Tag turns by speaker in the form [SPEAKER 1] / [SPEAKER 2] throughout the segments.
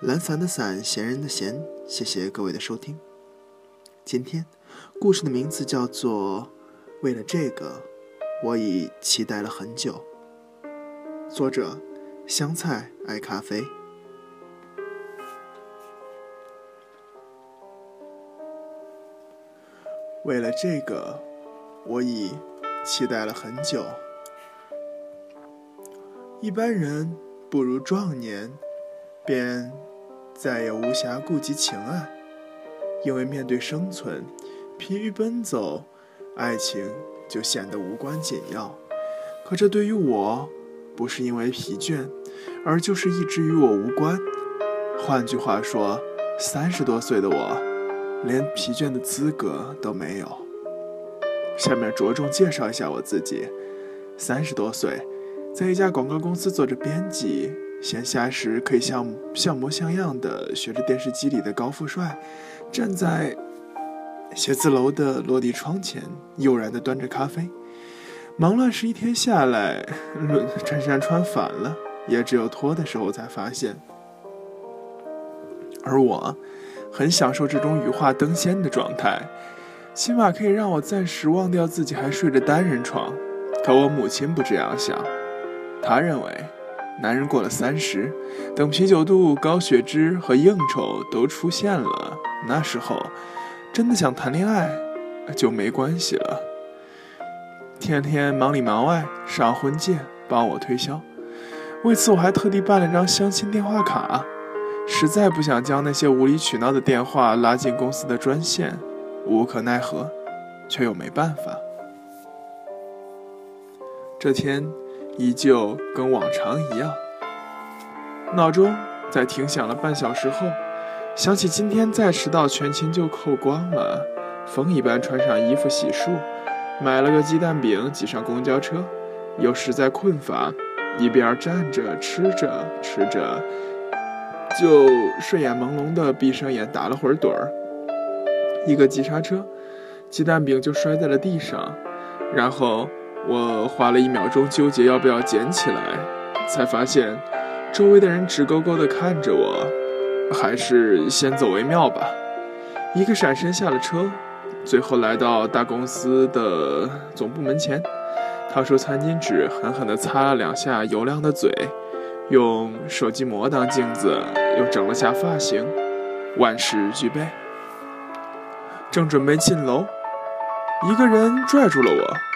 [SPEAKER 1] 懒散的散，闲人的闲。谢谢各位的收听。今天故事的名字叫做《为了这个，我已期待了很久》。作者：香菜爱咖啡。为了这个，我已期待了很久。一般人不如壮年，便。再也无暇顾及情爱，因为面对生存，疲于奔走，爱情就显得无关紧要。可这对于我，不是因为疲倦，而就是一直与我无关。换句话说，三十多岁的我，连疲倦的资格都没有。下面着重介绍一下我自己：三十多岁，在一家广告公司做着编辑。闲暇时可以像像模像样的学着电视机里的高富帅，站在写字楼的落地窗前，悠然地端着咖啡。忙乱时一天下来，衬衫穿反了，也只有脱的时候才发现。而我，很享受这种羽化登仙的状态，起码可以让我暂时忘掉自己还睡着单人床。可我母亲不这样想，她认为。男人过了三十，等啤酒肚、高血脂和应酬都出现了，那时候真的想谈恋爱就没关系了。天天忙里忙外，上婚介帮我推销，为此我还特地办了张相亲电话卡。实在不想将那些无理取闹的电话拉进公司的专线，无可奈何，却又没办法。这天。依旧跟往常一样，闹钟在停响了半小时后，想起今天再迟到，全勤就扣光了。风一般穿上衣服洗漱，买了个鸡蛋饼，挤上公交车，又实在困乏，一边站着吃着吃着，就睡眼朦胧的闭上眼打了会儿盹儿。一个急刹车，鸡蛋饼就摔在了地上，然后。我花了一秒钟纠结要不要捡起来，才发现周围的人直勾勾地看着我，还是先走为妙吧。一个闪身下了车，最后来到大公司的总部门前，掏出餐巾纸狠狠地擦了两下油亮的嘴，用手机膜当镜子，又整了下发型，万事俱备，正准备进楼，一个人拽住了我。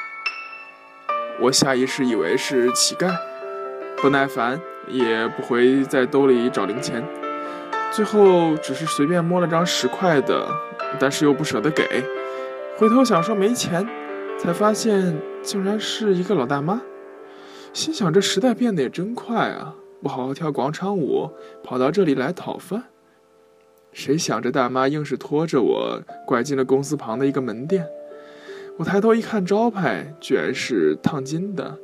[SPEAKER 1] 我下意识以为是乞丐，不耐烦也不回在兜里找零钱，最后只是随便摸了张十块的，但是又不舍得给。回头想说没钱，才发现竟然是一个老大妈。心想这时代变得也真快啊！不好好跳广场舞，跑到这里来讨饭。谁想这大妈硬是拖着我拐进了公司旁的一个门店。我抬头一看，招牌居然是烫金的，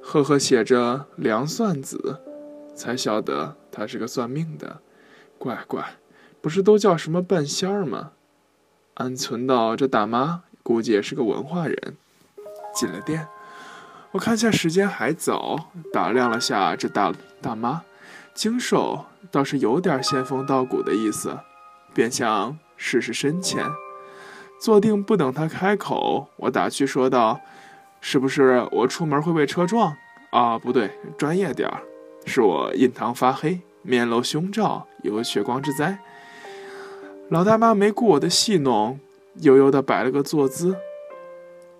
[SPEAKER 1] 赫赫写着“梁算子”，才晓得他是个算命的。乖乖，不是都叫什么半仙儿吗？暗存到这大妈估计也是个文化人。进了店，我看下时间还早，打量了下这大大妈，精瘦，倒是有点仙风道骨的意思，便想试试深浅。坐定不等他开口，我打趣说道：“是不是我出门会被车撞？啊，不对，专业点儿，是我印堂发黑，面露凶兆，有血光之灾。”老大妈没顾我的戏弄，悠悠地摆了个坐姿。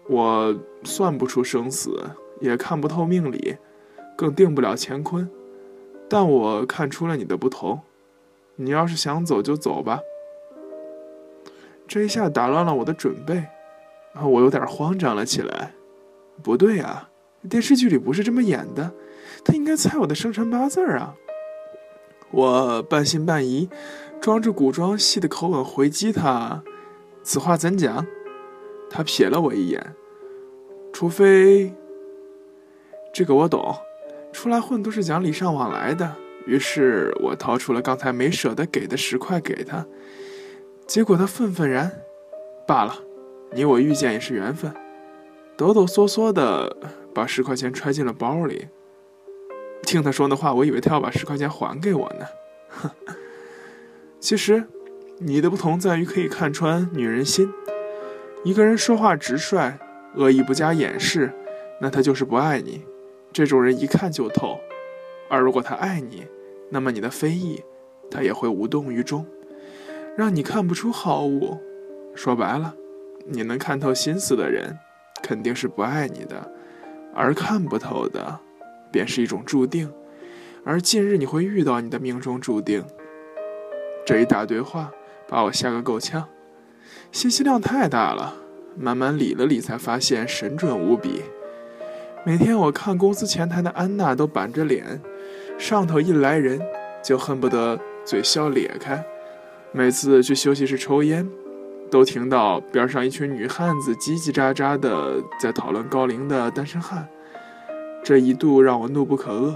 [SPEAKER 1] 我算不出生死，也看不透命理，更定不了乾坤，但我看出了你的不同。你要是想走就走吧。这一下打乱了我的准备，我有点慌张了起来。不对啊，电视剧里不是这么演的，他应该猜我的生辰八字啊！我半信半疑，装着古装戏的口吻回击他：“此话怎讲？”他瞥了我一眼，除非……这个我懂，出来混都是讲礼尚往来的。于是我掏出了刚才没舍得给的十块给他，结果他愤愤然：“罢了，你我遇见也是缘分。”抖抖嗦嗦的把十块钱揣进了包里。听他说那话，我以为他要把十块钱还给我呢。哼，其实你的不同在于可以看穿女人心。一个人说话直率，恶意不加掩饰，那他就是不爱你。这种人一看就透。而如果他爱你，那么你的非议，他也会无动于衷，让你看不出好恶。说白了，你能看透心思的人，肯定是不爱你的；而看不透的，便是一种注定。而近日你会遇到你的命中注定。这一大堆话把我吓个够呛。信息量太大了，慢慢理了理，才发现神准无比。每天我看公司前台的安娜都板着脸，上头一来人就恨不得嘴笑咧开。每次去休息室抽烟，都听到边上一群女汉子叽叽喳喳的在讨论高龄的单身汉，这一度让我怒不可遏。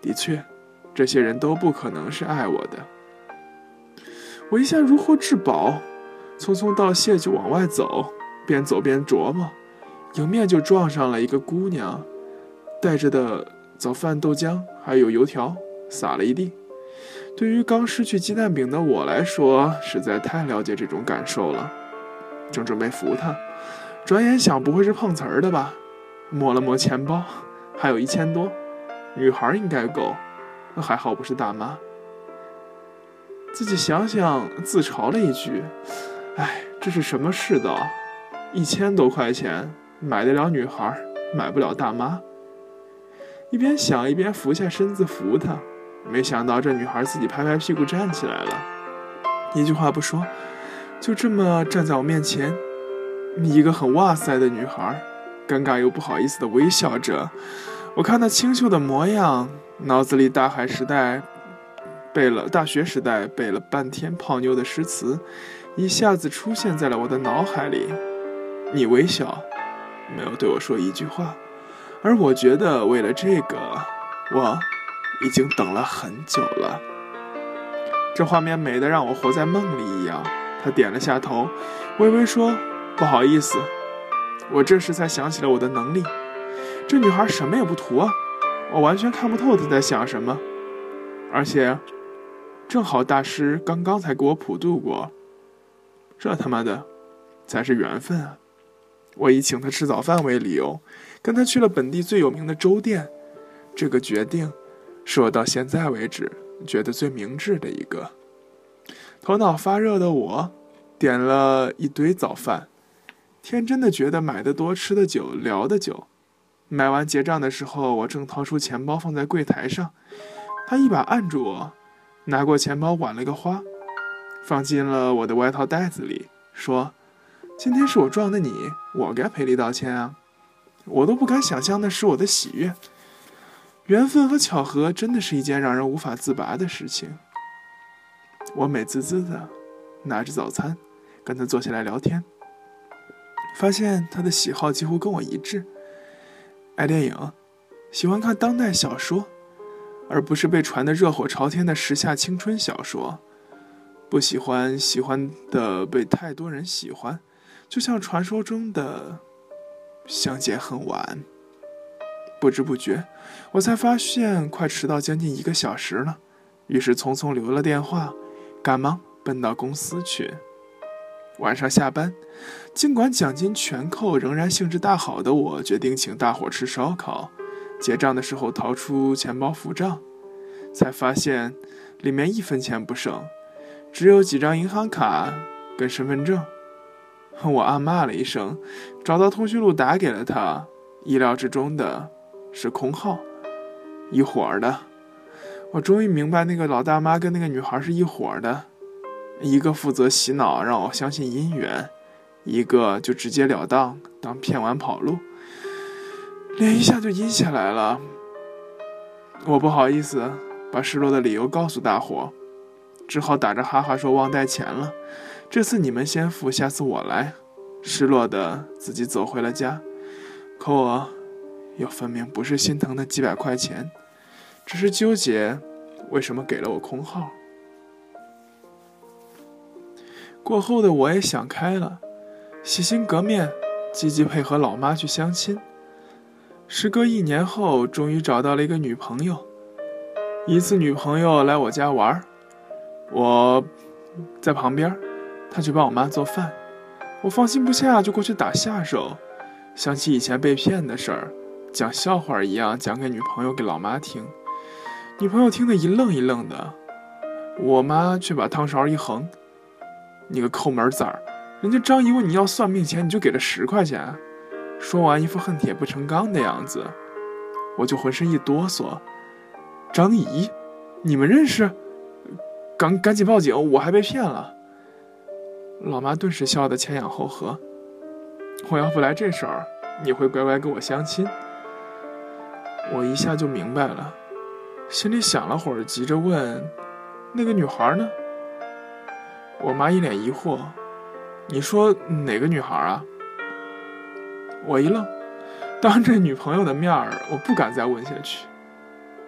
[SPEAKER 1] 的确，这些人都不可能是爱我的。我一下如获至宝。匆匆道谢，就往外走，边走边琢磨，迎面就撞上了一个姑娘，带着的早饭、豆浆还有油条撒了一地。对于刚失去鸡蛋饼的我来说，实在太了解这种感受了。正准备扶她，转眼想不会是碰瓷儿的吧？摸了摸钱包，还有一千多，女孩应该够，还好不是大妈。自己想想，自嘲了一句。哎，这是什么世道？一千多块钱买得了女孩，买不了大妈。一边想一边俯下身子扶她，没想到这女孩自己拍拍屁股站起来了，一句话不说，就这么站在我面前。一个很哇塞的女孩，尴尬又不好意思的微笑着。我看她清秀的模样，脑子里大海时代背了大学时代背了半天泡妞的诗词。一下子出现在了我的脑海里。你微笑，没有对我说一句话，而我觉得为了这个，我已经等了很久了。这画面美得让我活在梦里一样。他点了下头，微微说：“不好意思。”我这时才想起了我的能力。这女孩什么也不图啊，我完全看不透她在想什么。而且，正好大师刚刚才给我普渡过。这他妈的才是缘分啊！我以请他吃早饭为理由，跟他去了本地最有名的粥店。这个决定是我到现在为止觉得最明智的一个。头脑发热的我点了一堆早饭，天真的觉得买的多，吃的久，聊的久。买完结账的时候，我正掏出钱包放在柜台上，他一把按住我，拿过钱包挽了个花。放进了我的外套袋子里，说：“今天是我撞的你，我该赔礼道歉啊！我都不敢想象那是我的喜悦。缘分和巧合真的是一件让人无法自拔的事情。”我美滋滋的拿着早餐，跟他坐下来聊天，发现他的喜好几乎跟我一致：爱电影，喜欢看当代小说，而不是被传得热火朝天的时下青春小说。不喜欢喜欢的被太多人喜欢，就像传说中的相见恨晚。不知不觉，我才发现快迟到将近一个小时了，于是匆匆留了电话，赶忙奔到公司去。晚上下班，尽管奖金全扣，仍然兴致大好的我决定请大伙吃烧烤。结账的时候掏出钱包付账，才发现里面一分钱不剩。只有几张银行卡跟身份证，我暗骂了一声，找到通讯录打给了他。意料之中的是空号，一伙的。我终于明白那个老大妈跟那个女孩是一伙的，一个负责洗脑让我相信姻缘，一个就直截了当当骗完跑路。脸一下就阴下来了。我不好意思，把失落的理由告诉大伙，只好打着哈哈说忘带钱了。这次你们先付，下次我来。失落的自己走回了家，可我又分明不是心疼那几百块钱，只是纠结为什么给了我空号。过后的我也想开了，洗心革面，积极配合老妈去相亲。时隔一年后，终于找到了一个女朋友。一次女朋友来我家玩，我在旁边，她去帮我妈做饭。我放心不下，就过去打下手。想起以前被骗的事儿，讲笑话一样讲给女朋友、给老妈听。女朋友听得一愣一愣的，我妈却把汤勺一横。你个抠门崽儿！人家张姨问你要算命钱，你就给了十块钱。说完，一副恨铁不成钢的样子，我就浑身一哆嗦。张姨，你们认识？赶赶紧报警！我还被骗了。老妈顿时笑得前仰后合。我要不来这手，你会乖乖跟我相亲？我一下就明白了，心里想了会儿，急着问：“那个女孩呢？”我妈一脸疑惑：“你说哪个女孩啊？”我一愣，当着女朋友的面儿，我不敢再问下去。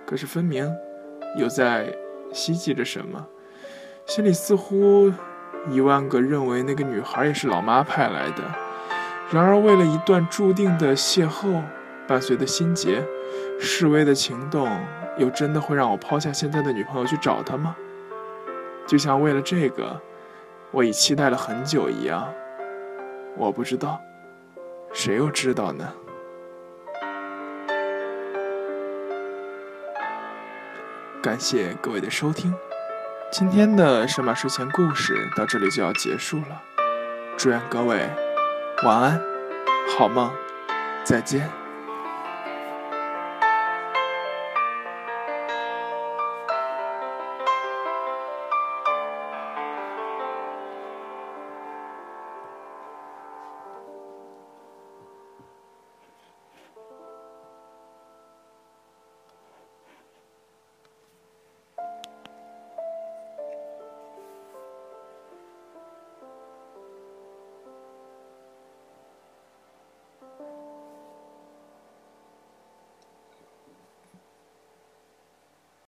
[SPEAKER 1] 可是分明有在希冀着什么，心里似乎一万个认为那个女孩也是老妈派来的。然而，为了一段注定的邂逅，伴随的心结，示威的情动，又真的会让我抛下现在的女朋友去找她吗？就像为了这个。我已期待了很久一样，我不知道，谁又知道呢？感谢各位的收听，今天的神马睡前故事到这里就要结束了，祝愿各位晚安，好梦，再见。